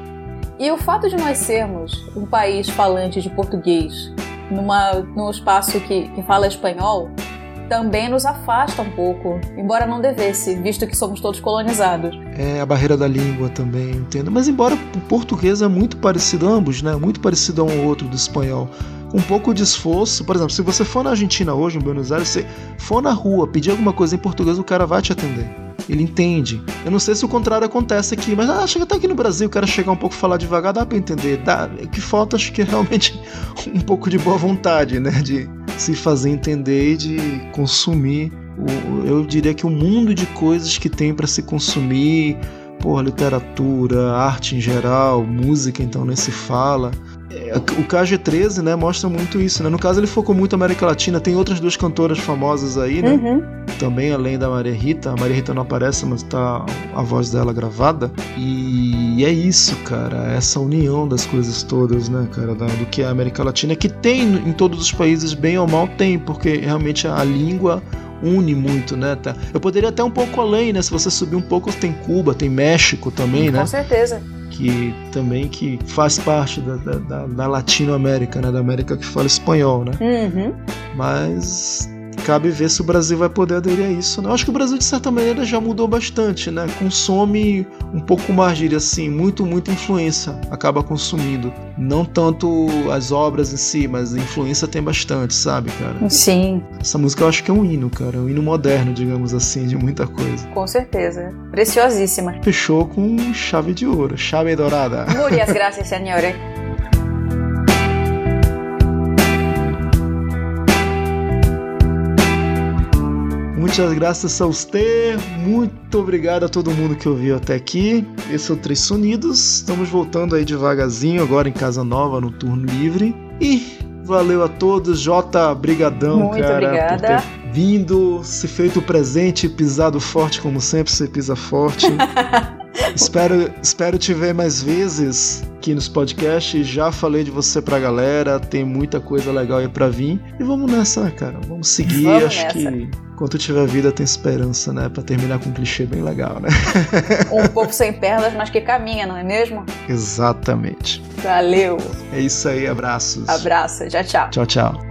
E o fato de nós sermos um país falante de português numa, num espaço que, que fala espanhol também nos afasta um pouco, embora não devesse, visto que somos todos colonizados. É, a barreira da língua também, entendo. Mas embora o português é muito parecido, ambos, né? Muito parecido um outro do espanhol um pouco de esforço. Por exemplo, se você for na Argentina hoje, em Buenos Aires, você for na rua pedir alguma coisa em português, o cara vai te atender. Ele entende. Eu não sei se o contrário acontece aqui, mas ah, chega até aqui no Brasil, o cara chegar um pouco falar devagar, dá para entender. Dá. O que falta, acho que é realmente um pouco de boa vontade, né? De se fazer entender e de consumir. O, eu diria que o mundo de coisas que tem para se consumir, por literatura, arte em geral, música, então nem se fala é, o KG13, né, mostra muito isso, né? No caso ele focou muito na América Latina, tem outras duas cantoras famosas aí, né? Uhum. Também além da Maria Rita, a Maria Rita não aparece, mas tá a voz dela gravada. E é isso, cara, essa união das coisas todas, né, cara, da, do que é a América Latina, que tem em todos os países, bem ou mal tem, porque realmente a língua une muito, né? Tá? Eu poderia até um pouco além, né? Se você subir um pouco, tem Cuba, tem México também, Com né? Com certeza. Que também que faz parte da, da, da Latinoamérica, né? Da América que fala espanhol, né? Uhum. Mas cabe ver se o Brasil vai poder aderir a isso. Né? Eu acho que o Brasil, de certa maneira, já mudou bastante, né? Consome um pouco mais, diria assim, muito, muita influência acaba consumindo. Não tanto as obras em si, mas a influência tem bastante, sabe, cara? Sim. Essa música eu acho que é um hino, cara. Um hino moderno, digamos assim, de muita coisa. Com certeza. Preciosíssima. Fechou com chave de ouro, chave dourada. Muitas graças, senhores. Muitas graças a você, muito obrigado a todo mundo que ouviu até aqui. Esse é o Três Sonidos, estamos voltando aí devagarzinho agora em Casa Nova, no turno livre. E valeu a todos, Jota, brigadão, muito cara, obrigada. por ter vindo, se feito presente, pisado forte como sempre, você pisa forte. espero, espero te ver mais vezes aqui nos podcasts. Já falei de você pra galera, tem muita coisa legal aí pra vir. E vamos nessa, cara. Vamos seguir. Vamos Acho nessa. que enquanto tiver vida tem esperança, né? Pra terminar com um clichê bem legal, né? Um povo sem pernas, mas que caminha, não é mesmo? Exatamente. Valeu. É isso aí, abraços. Abraço. Tchau, tchau. Tchau, tchau.